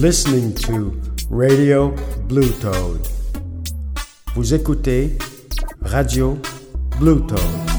Listening to Radio Blue Toad. Vous écoutez Radio Blue Toad.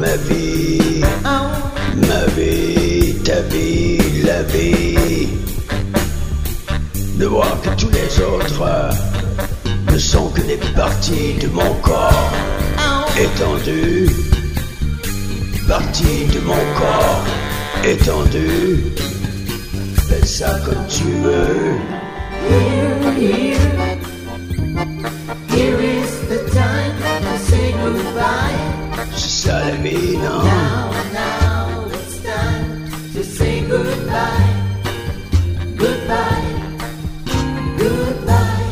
Ma vie. Ma vie, ta vie, la vie. De voir que tous les autres ne sont que des parties de mon corps étendu. Parties de mon corps étendu. Fais ça comme tu veux. Here is the time to say goodbye. Vie, non? Now, now it's time to say goodbye. Goodbye. Goodbye.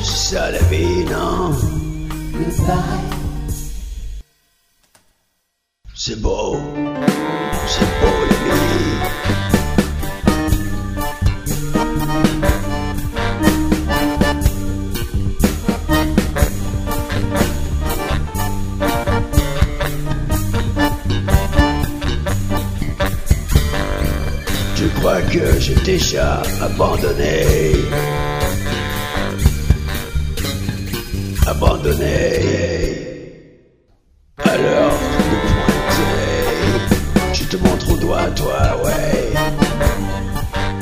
Vie, non? Goodbye. C'est beau, c'est beau déjà abandonné Abandonné alors de pointer, je te montre au doigt, toi, ouais.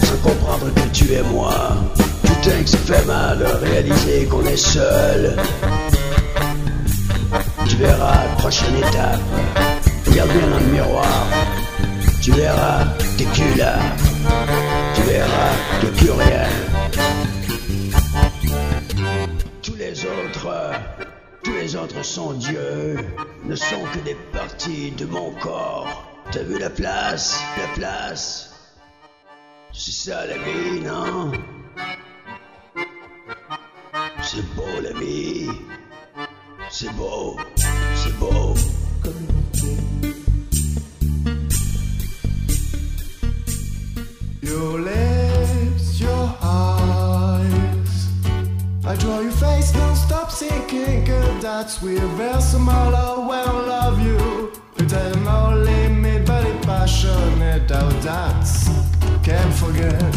Sans comprendre que tu es moi. Putain que ça fait mal de réaliser qu'on est seul. Tu verras prochaine étape. Regarde bien dans le miroir. Tu verras, t'es que là. Sont Dieu, ne sont que des parties de mon corps. T'as vu la place, la place C'est ça la vie, non? C'est beau la vie. C'est beau, c'est beau. Your lips, your eyes. I draw face, don't stop thinking. Good, that's reversal, when I love you. There's no limit, but it passionate. Oh, that's can't forget.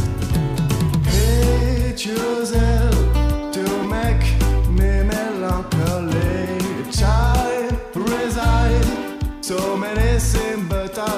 Hate yourself to make me melancholy. Time reside, so many sin, but I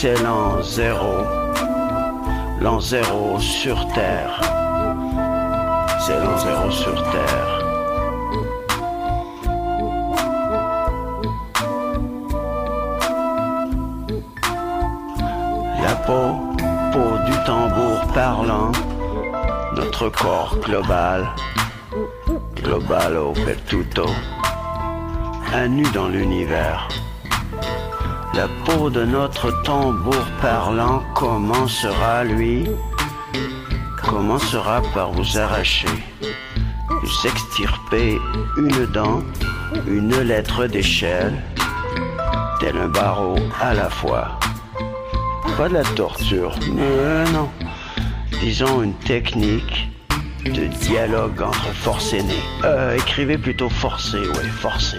c'est l'an zéro, l'an zéro sur Terre. C'est l'an zéro sur Terre. La peau, peau du tambour parlant, notre corps global, global au pertuto, un nu dans l'univers. La peau de notre tambour parlant commencera, lui, commencera par vous arracher, vous extirper une dent, une lettre d'échelle, tel un barreau à la fois. Pas de la torture, mais non. Disons une technique de dialogue entre force aînée. Euh, écrivez plutôt forcé, ouais, forcé.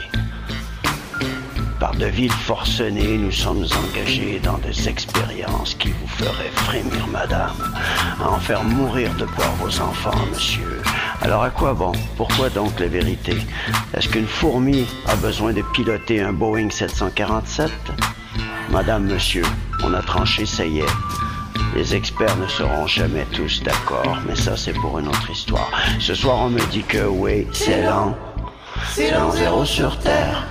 Par de villes forcenées, nous sommes engagés dans des expériences qui vous feraient frémir, madame, à en faire mourir de peur vos enfants, monsieur. Alors à quoi bon? Pourquoi donc la vérité Est-ce qu'une fourmi a besoin de piloter un Boeing 747 Madame, monsieur, on a tranché, ça y est. Les experts ne seront jamais tous d'accord, mais ça c'est pour une autre histoire. Ce soir on me dit que oui, c'est lent. C'est l'an zéro sur Terre.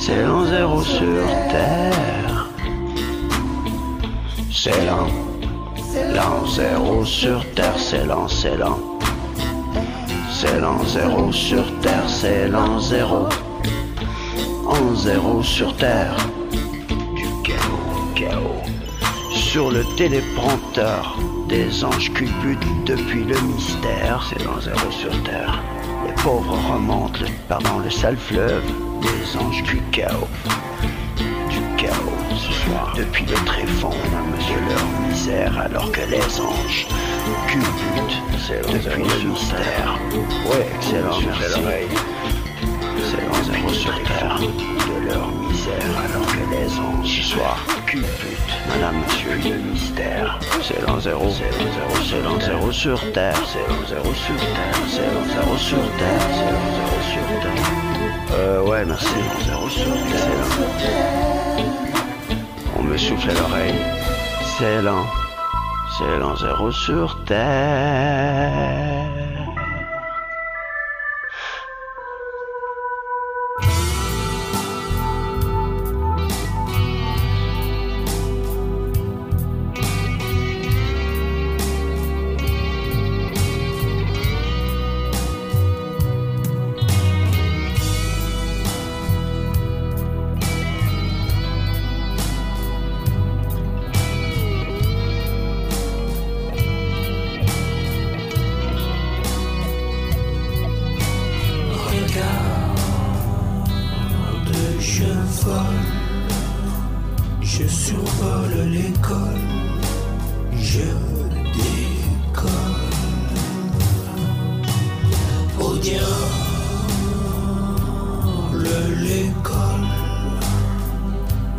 C'est l'an zéro sur Terre. C'est lent. L'an zéro sur Terre, c'est lent, c'est lent. C'est l'an zéro sur Terre, c'est l'an zéro. En zéro sur Terre. Du chaos, chaos sur le téléprompteur des anges culbutent depuis le mystère, c'est dans zéro sur terre. Les pauvres remontent, le, pardon, le sale fleuve des anges du chaos. Du chaos ce soir, depuis le tréfonds de leur misère, alors que les anges culbutent depuis le mystère. Ouais, excellent, merci. C'est dans zéro sur terre de leur misère, alors que les anges ce soir. Madame, monsieur, le mystère. C'est l'an zéro, c'est l'an zéro, c'est l'an zéro sur terre, c'est l'an zéro sur terre, c'est l'an zéro sur terre, c'est l'an zéro sur terre. Euh, ouais, merci, l'an zéro sur terre. On me souffle l'oreille. C'est l'an, c'est l'an zéro sur terre.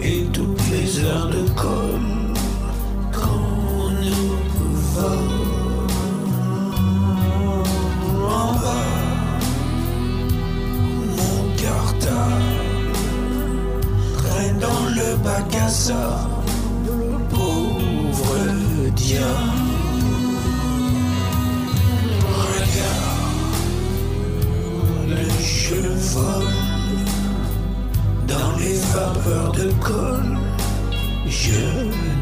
Et toutes les heures de colle quand nous volons en bas mon cartable traîne dans le bac à je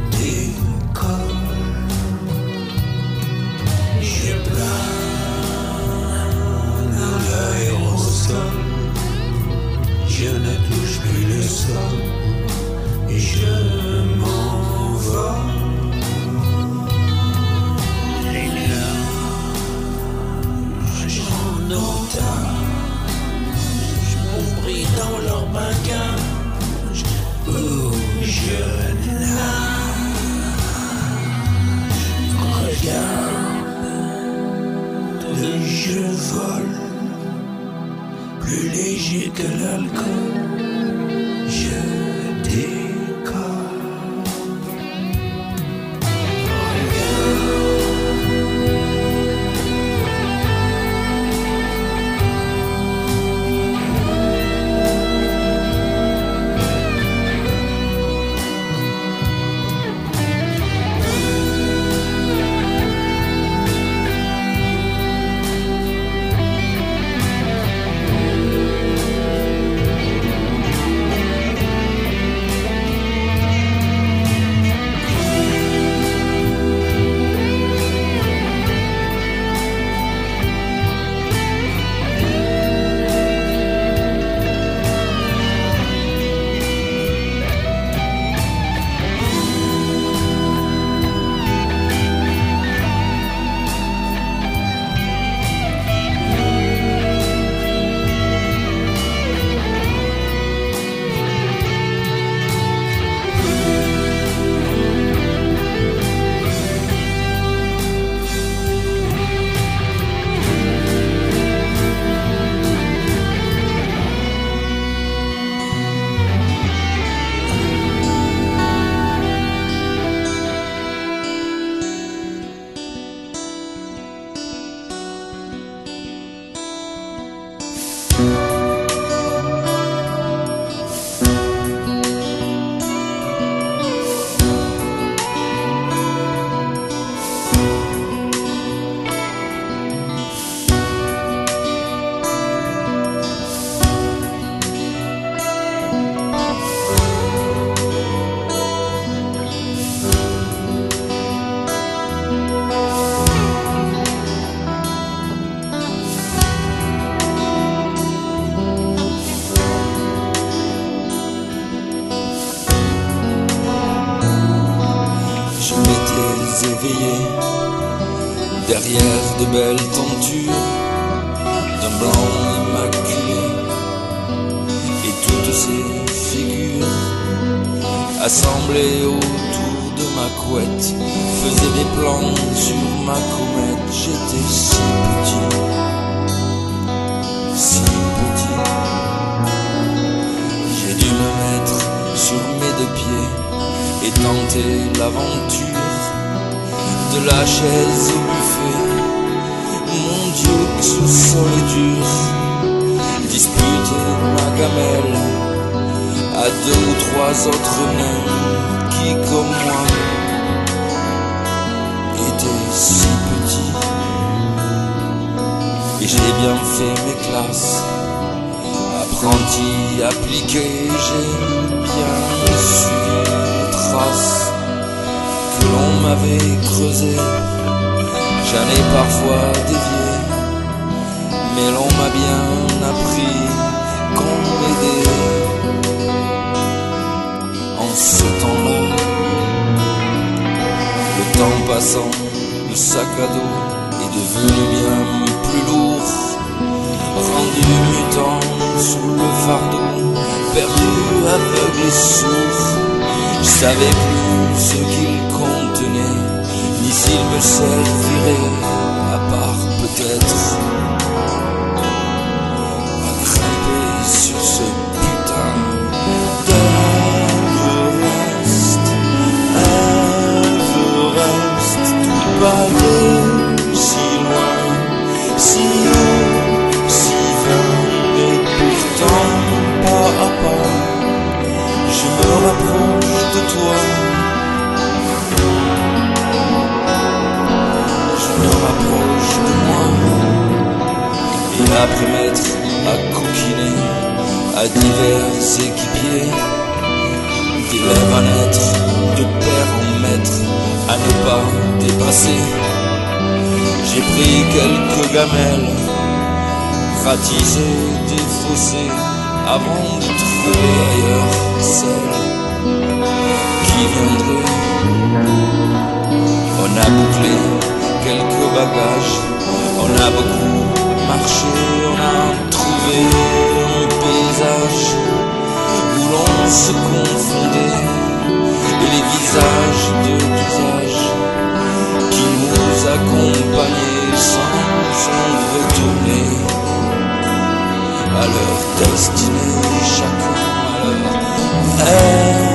Fait mes classes, apprenti, appliqué, j'ai bien suivi les traces que l'on m'avait creusées. Ai parfois dévié, mais l'on m'a bien appris qu'on m'aidait en ce temps-là. Le temps passant, le sac à dos est devenu bien sous le fardeau, perdu, aveugle et sourd. Je savais plus ce qu'il contenait, ni s'il me servirait, à part peut-être à sur ce putain je me rapproche de toi. Je me rapproche de moi. Et après m'être coquiner à divers équipiers, d'élève à naître, de père en maître, à ne pas dépasser. J'ai pris quelques gamelles, ratisé, défaussé, avant de qui viendrait. On a bouclé quelques bagages, on a beaucoup marché, on a trouvé un paysage où l'on se confondait et les visages de âges qui nous accompagnaient sans s'en retourner à leur destinée, chacun à leur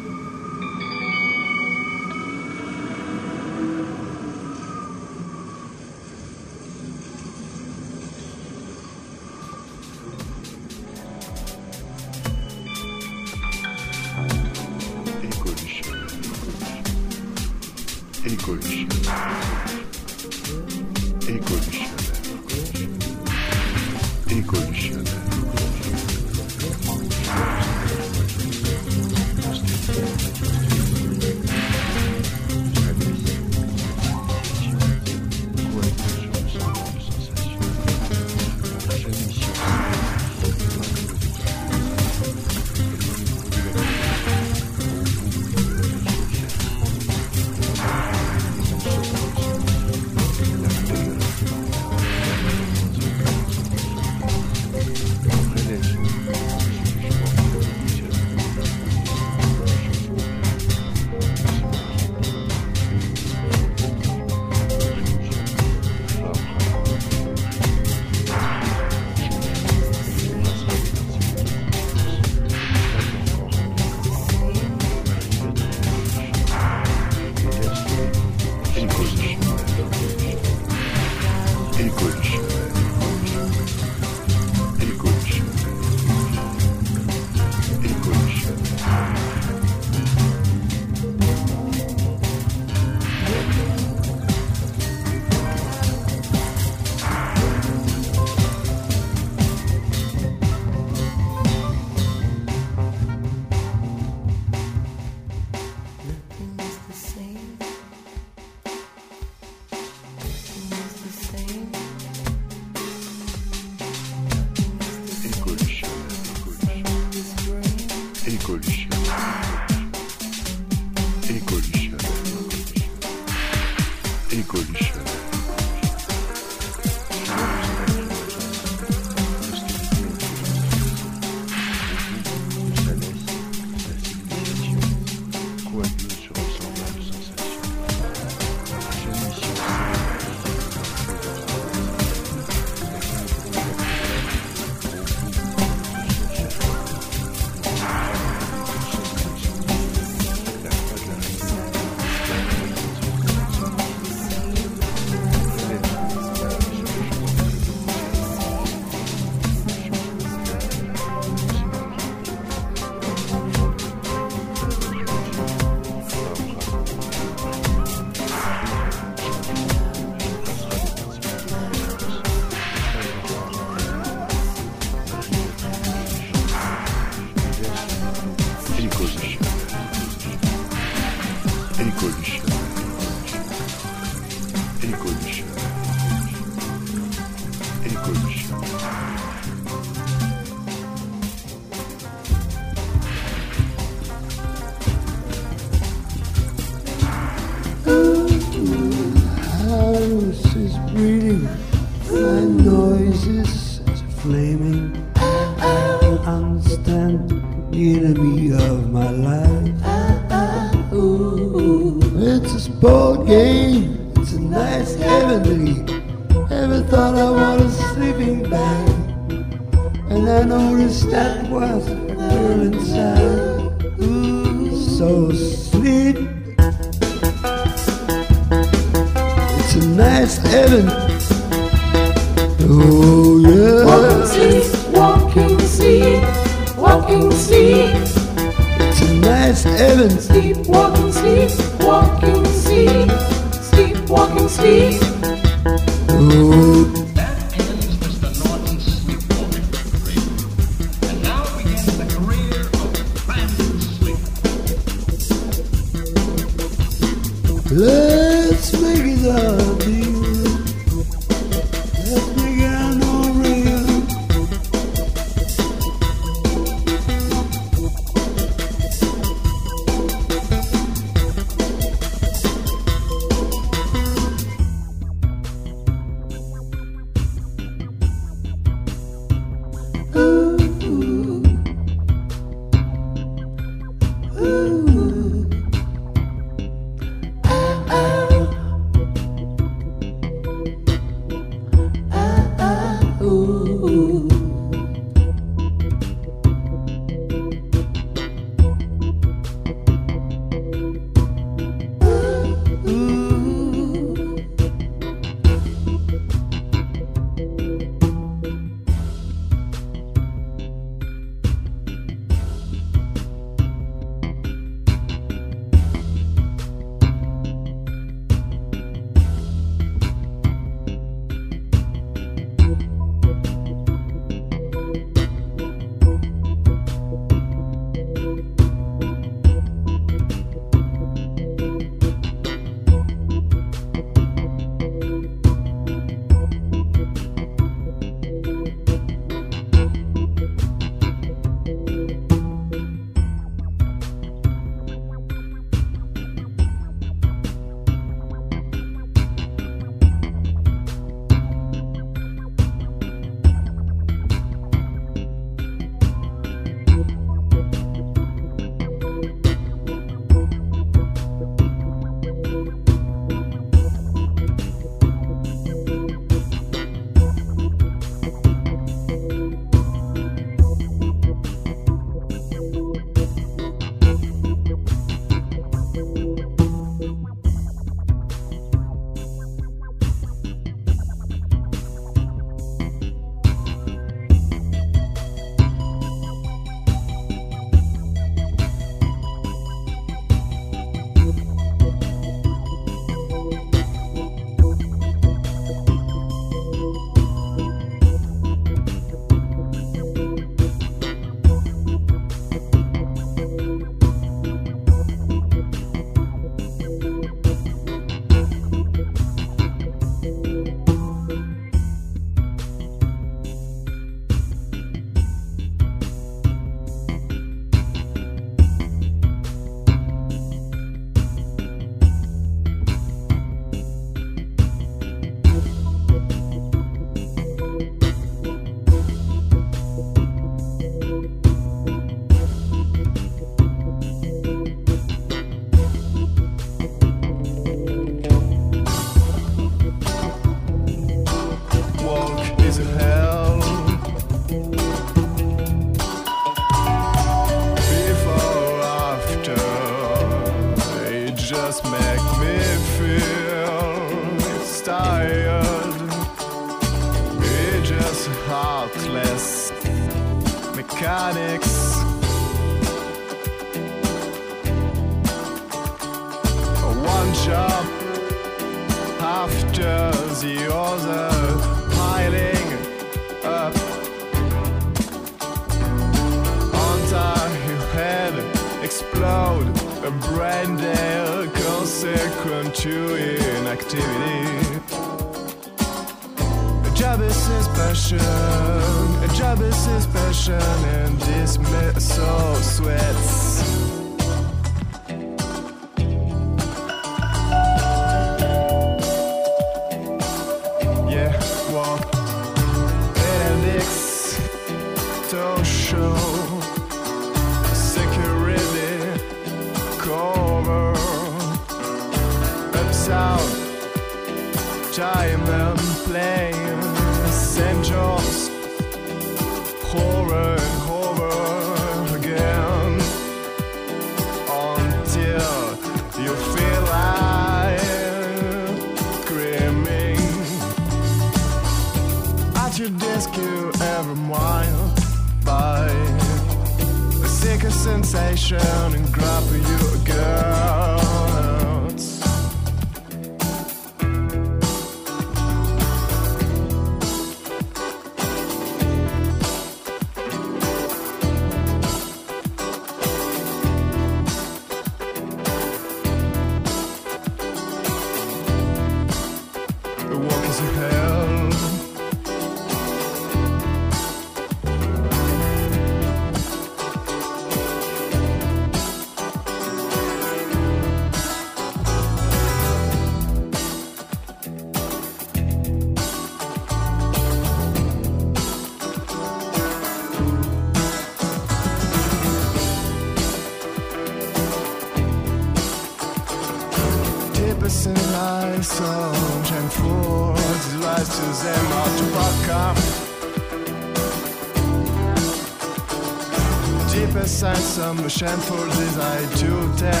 Shamford is I do tell.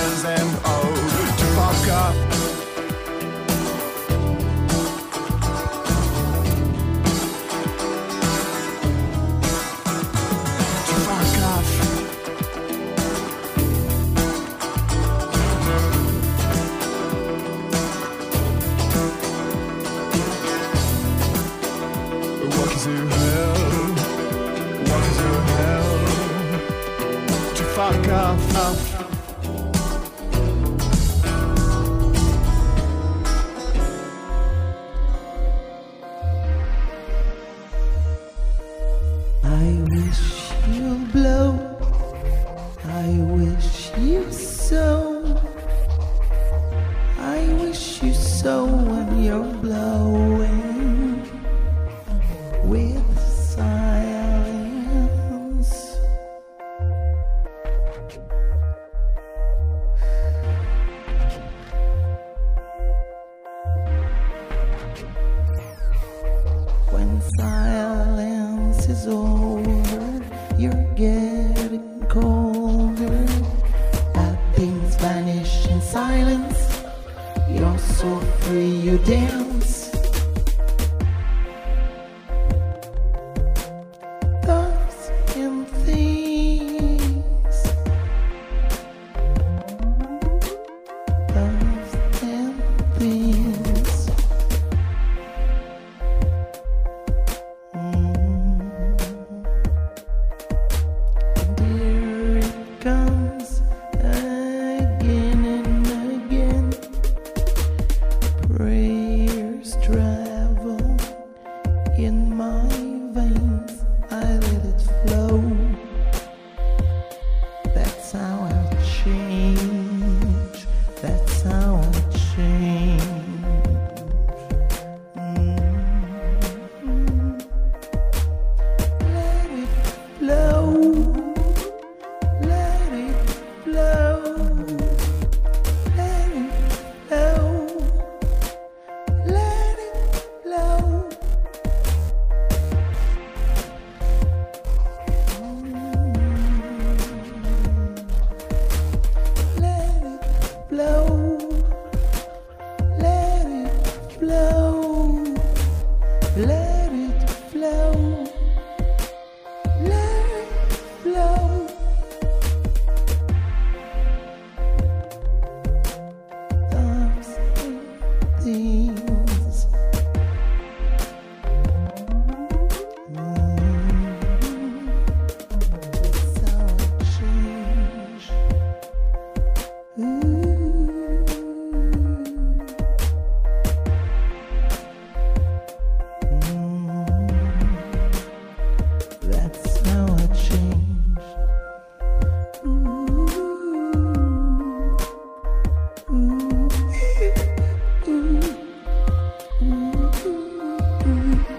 silence. You're so free, you dance. Mm-hmm.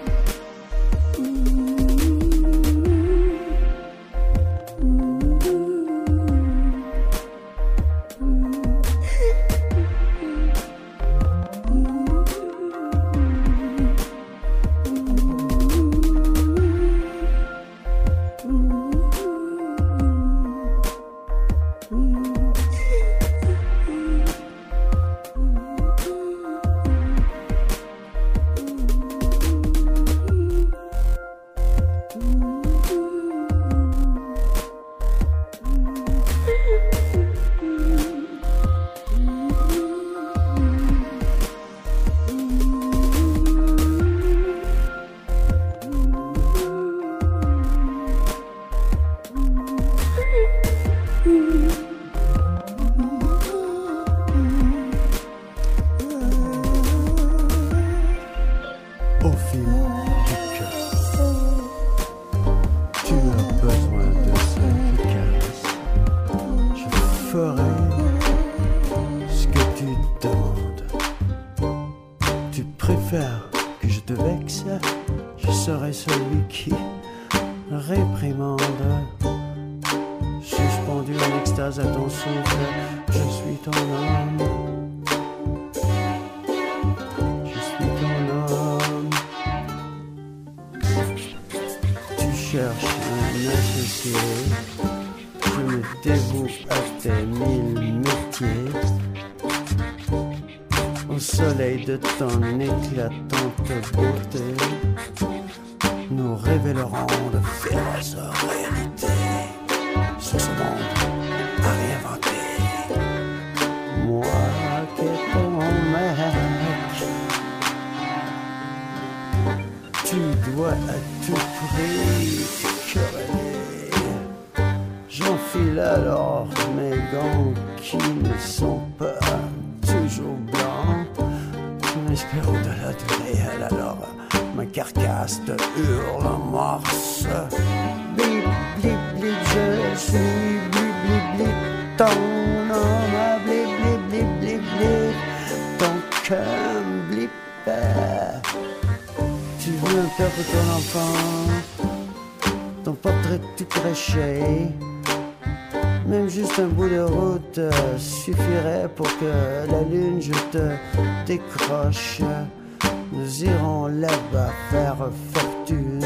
Mes gants qui ne sont pas toujours blancs. J'espère au-delà du réel alors ma carcasse te hurle en morse. Blip, blip, blip, je suis blip, blip, blip, ton homme à blip, blip, blip, blip, blip, ton cœur blip. Tu veux perdre ton enfant, ton portrait tout craché. Même juste un bout de route euh, suffirait pour que la lune je te décroche. Nous irons là-bas faire fortune.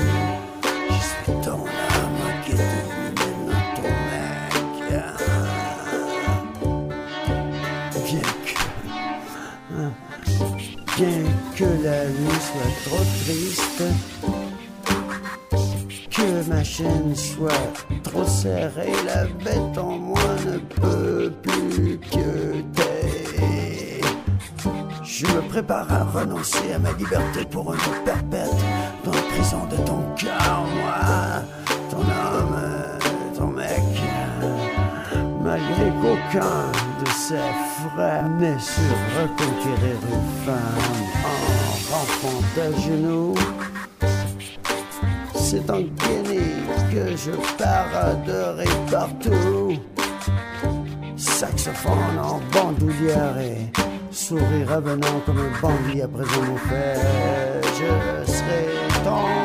Je suis ton âme qui maintenant ton mec. Bien que, hein, bien que la vie soit trop triste que ma chaîne soit trop serrée, la bête en moi ne peut plus que t'aider. Je me prépare à renoncer à ma liberté pour un jour perpète dans la prison de ton cœur, moi, ton homme, ton mec. Malgré qu'aucun de ses frères n'ait su reconquérir une femme en rampant à genoux. C'est Guinée que je paraderai partout. Saxophone en bandoulière et sourire avenant comme un bandit après un fait. Je serai ton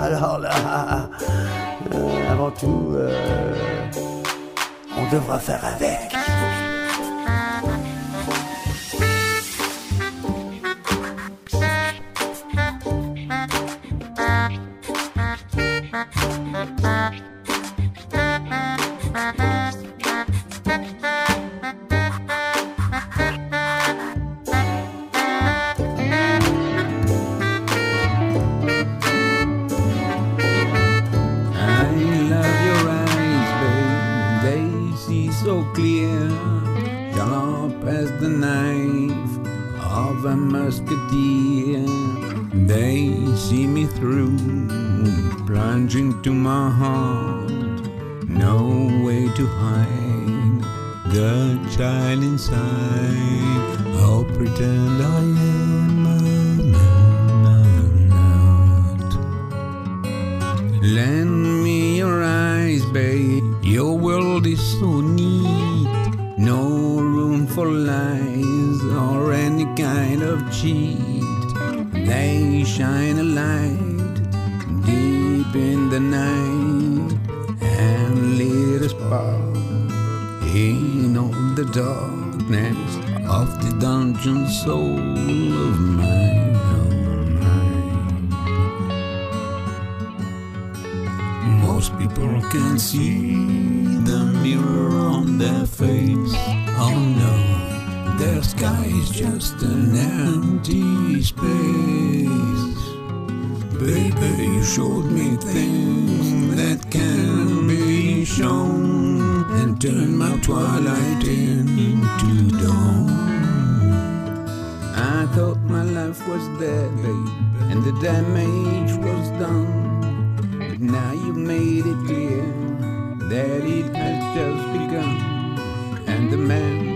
alors là, euh, avant tout, euh, on devra faire avec. Of cheat. They shine a light deep in the night and lit a spark in all the darkness of the dungeon soul of own mind. Most people can see the mirror on their face. Oh no, their sky is just an empty space. Baby, you showed me things that can be shown and turn my twilight into dawn. I thought my life was dead, babe, and the damage was done. But now you've made it clear that it has just begun. And the man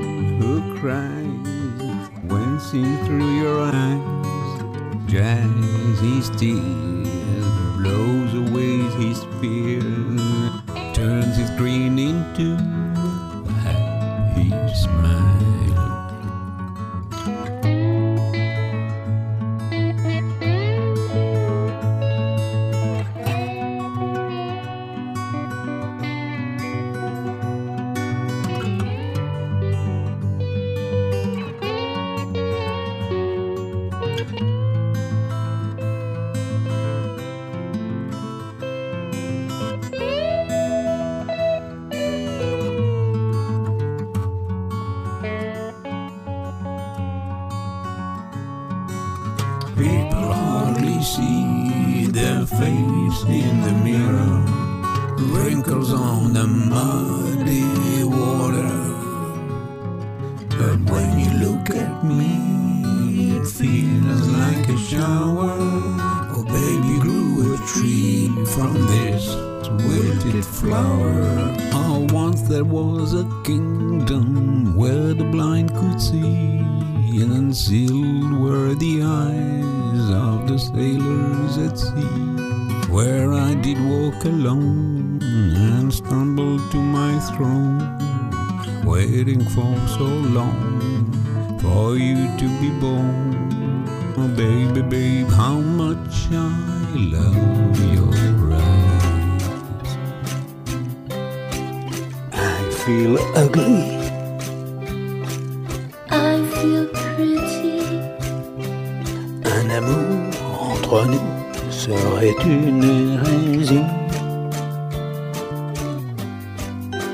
who cries when seen through your eyes. Dries his tears, flower. Oh, once there was a kingdom where the blind could see, and unsealed were the eyes of the sailors at sea. Where I did walk alone and stumbled to my throne, waiting for so long for you to be born. Oh, baby, babe, how much I love your feel ugly. I feel pretty. Un amour entre nous serait une hérésie.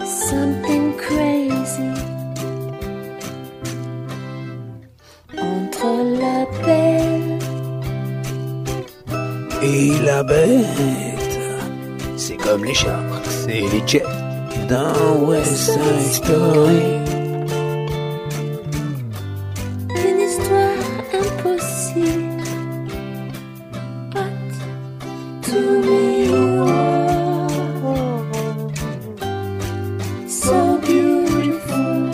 Something crazy. Entre la belle Et la bête, c'est comme les sharks et les jets dans West Side Story. une histoire impossible. But to me you are so beautiful.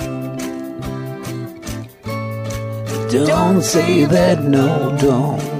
Don't say that, no, don't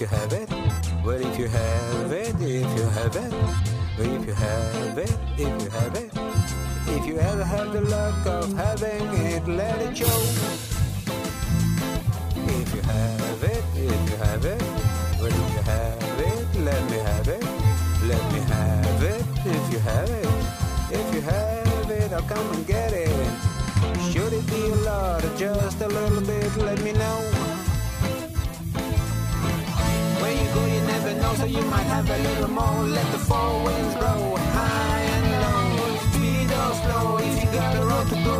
if you have it. Well, if you have it, if you have it. Well, if you have it, if you have it. If you ever have the luck of having it, let it show. If you have it, if you have it. Well, if you have it, let me have it. Let me have it, if you have it. If you have it, I'll come and get it. Should it be a lot or just a little so you might have a little more. Let the four winds blow high and low. Speed or slow, if you got a road to go,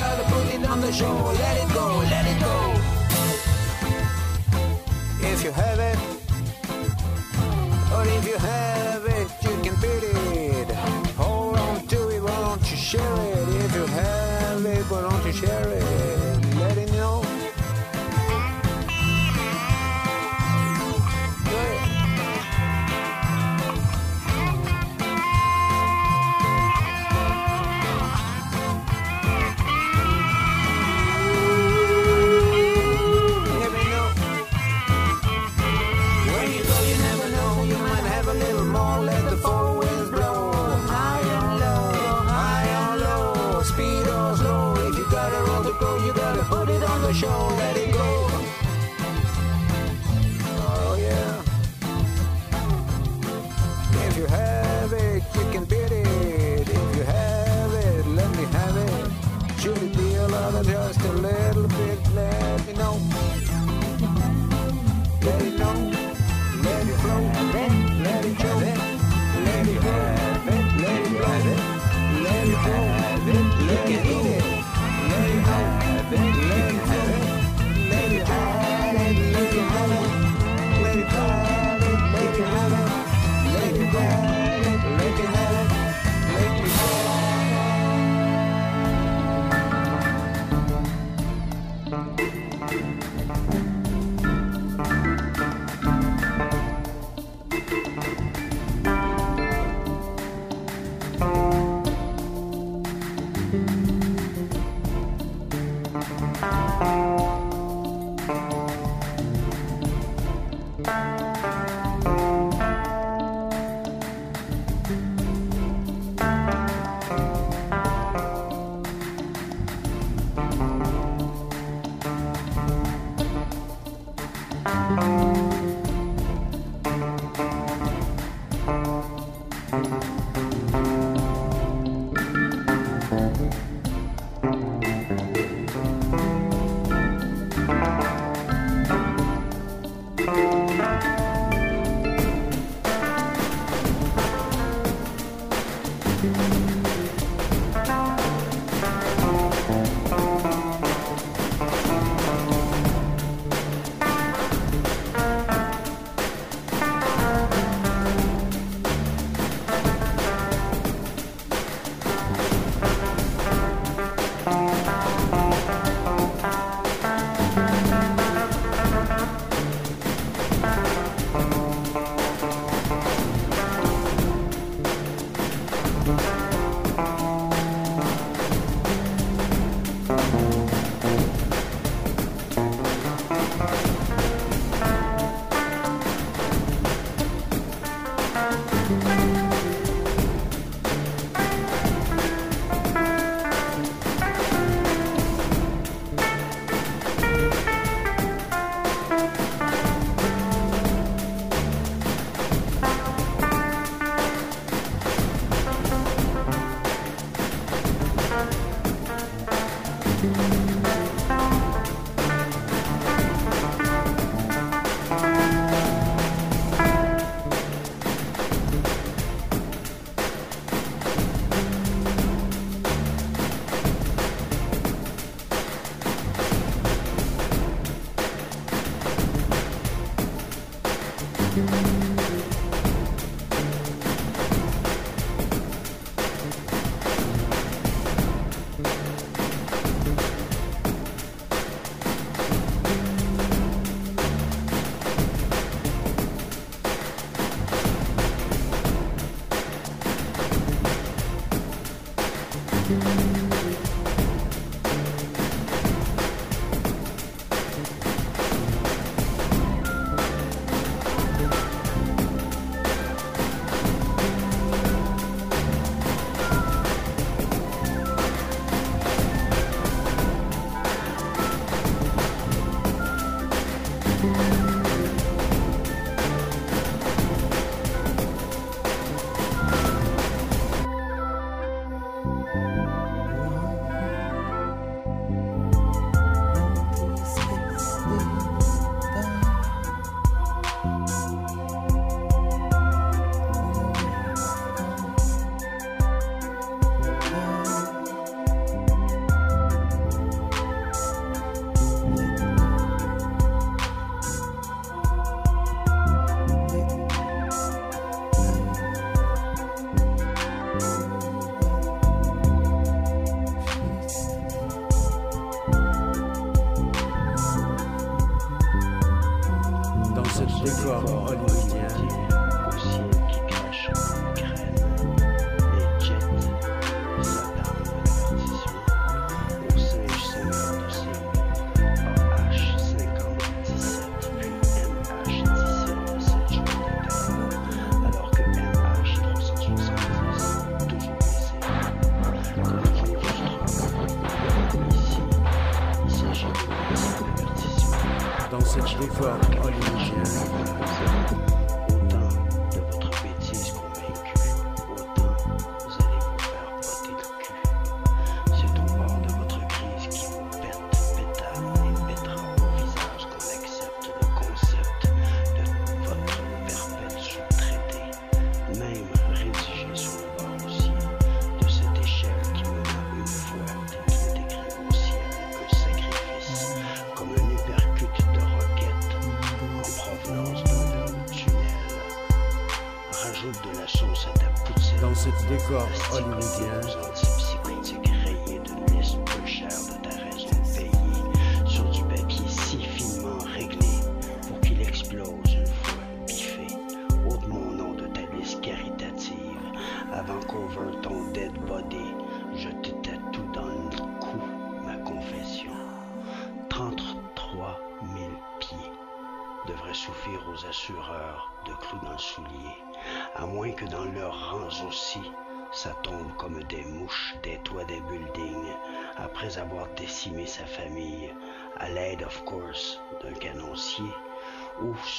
gotta put it on the show. Let it go, let it go. If you have it, or if you have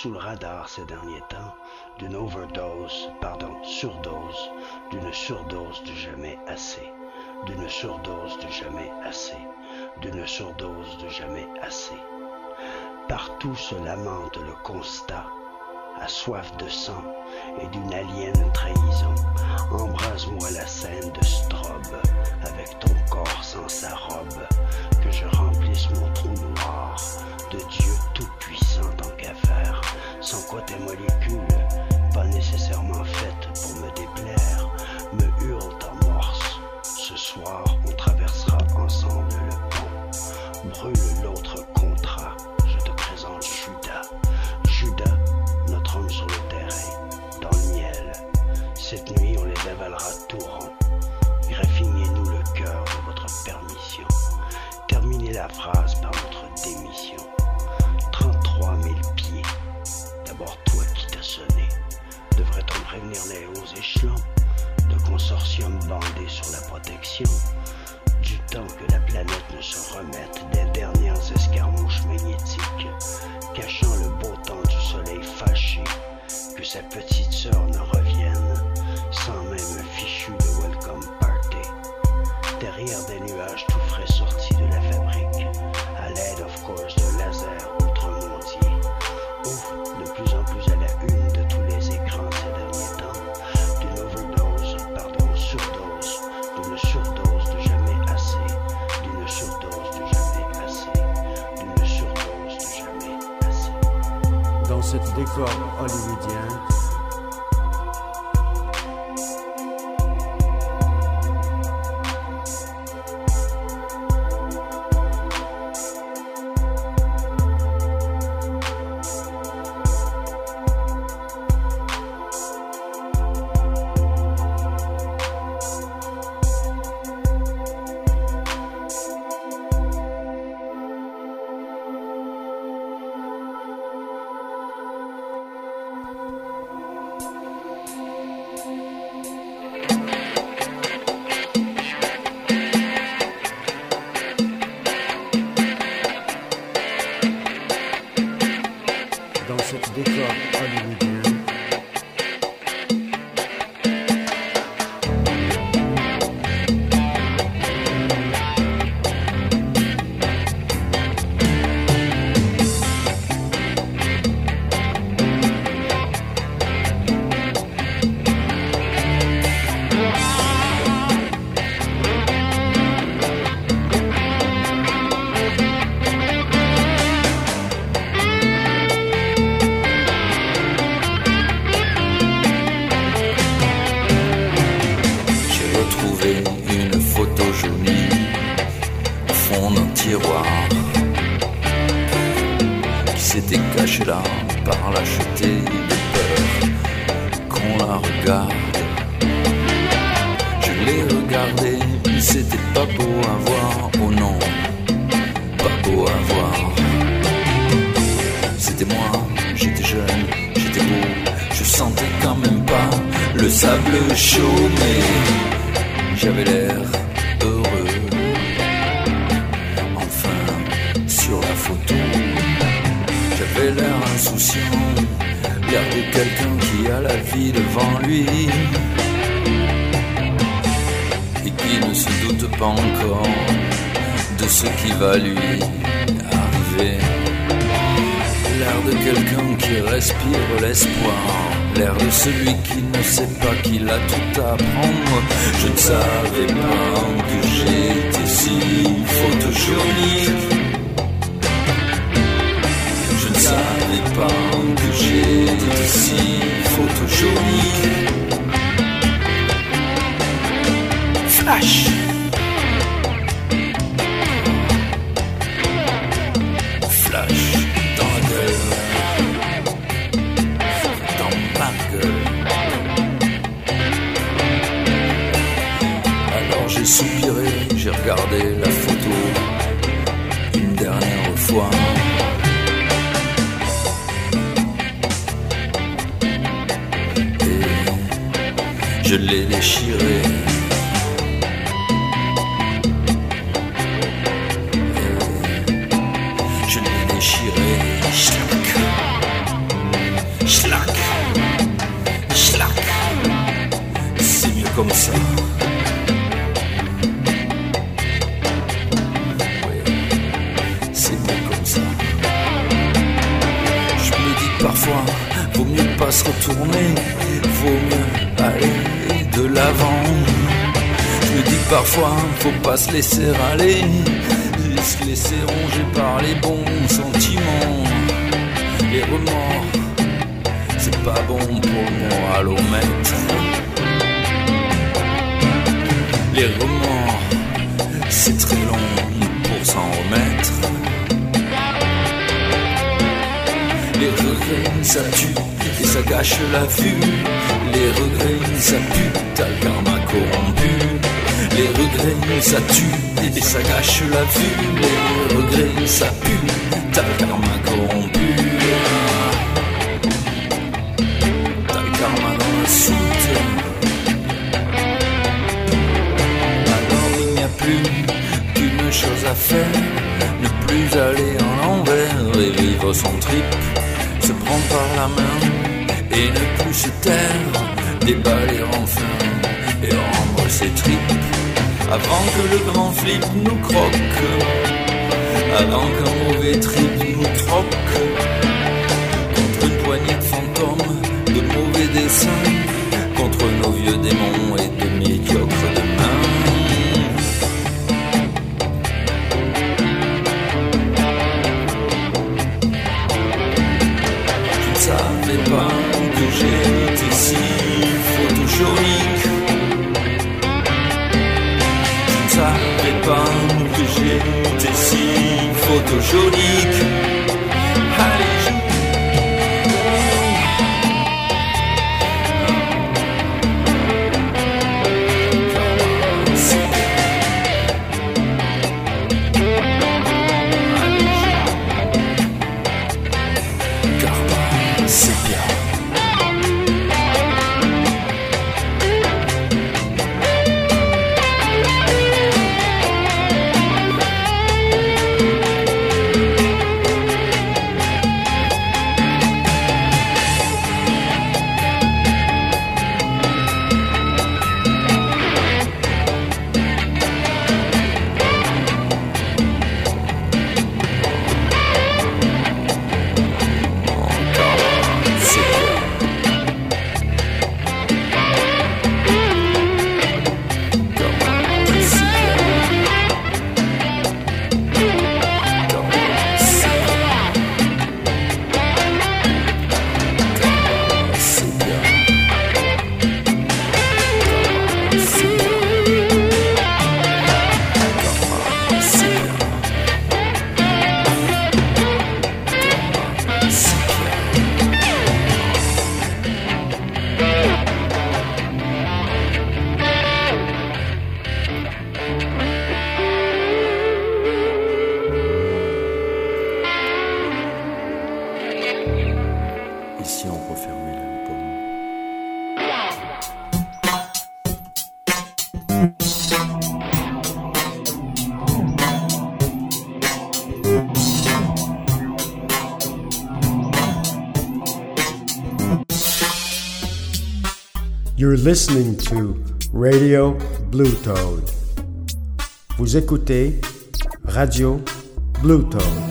le radar ces derniers temps d'une overdose, pardon, surdose, d'une surdose du jamais assez, d'une surdose du jamais assez, d'une surdose du jamais assez. Partout se lamente le constat, à soif de sang et d'une aliène trahison, embrase-moi la scène de strobe avec ton corps sans sa robe, que je remplisse mon trou noir de Dieu そこで無理 Je l'ai déchiré. Schlack. Schlack. Schlack. C'est mieux comme ça. Oui, c'est mieux comme ça. Je me dis parfois, vaut mieux pas se retourner, parfois, faut pas se laisser aller, se laisser ronger par les bons sentiments. Les remords, c'est pas bon pour le moralomètre. Les remords, c'est très long pour s'en remettre. Les regrets, ça tue et ça gâche la vue. Les regrets, ça pue, t'as le karma corrompu. Les regrets, ça tue et ça gâche la vue. Les regrets, ça pue, t'as le karma corrompu. T'as le karma dans la soute. Alors il n'y a plus qu'une chose à faire, ne plus aller en envers et vivre son trip, se prendre par la main et ne plus se taire, déballer enfin et rendre ses tripes avant que le grand flip nous croque, avant qu'un mauvais trip nous troque contre une poignée de fantômes, de mauvais dessins, contre nos vieux démons et de médiocres photogénique. Allez, listening to Radio Blue Toad. Vous écoutez Radio Blue Toad.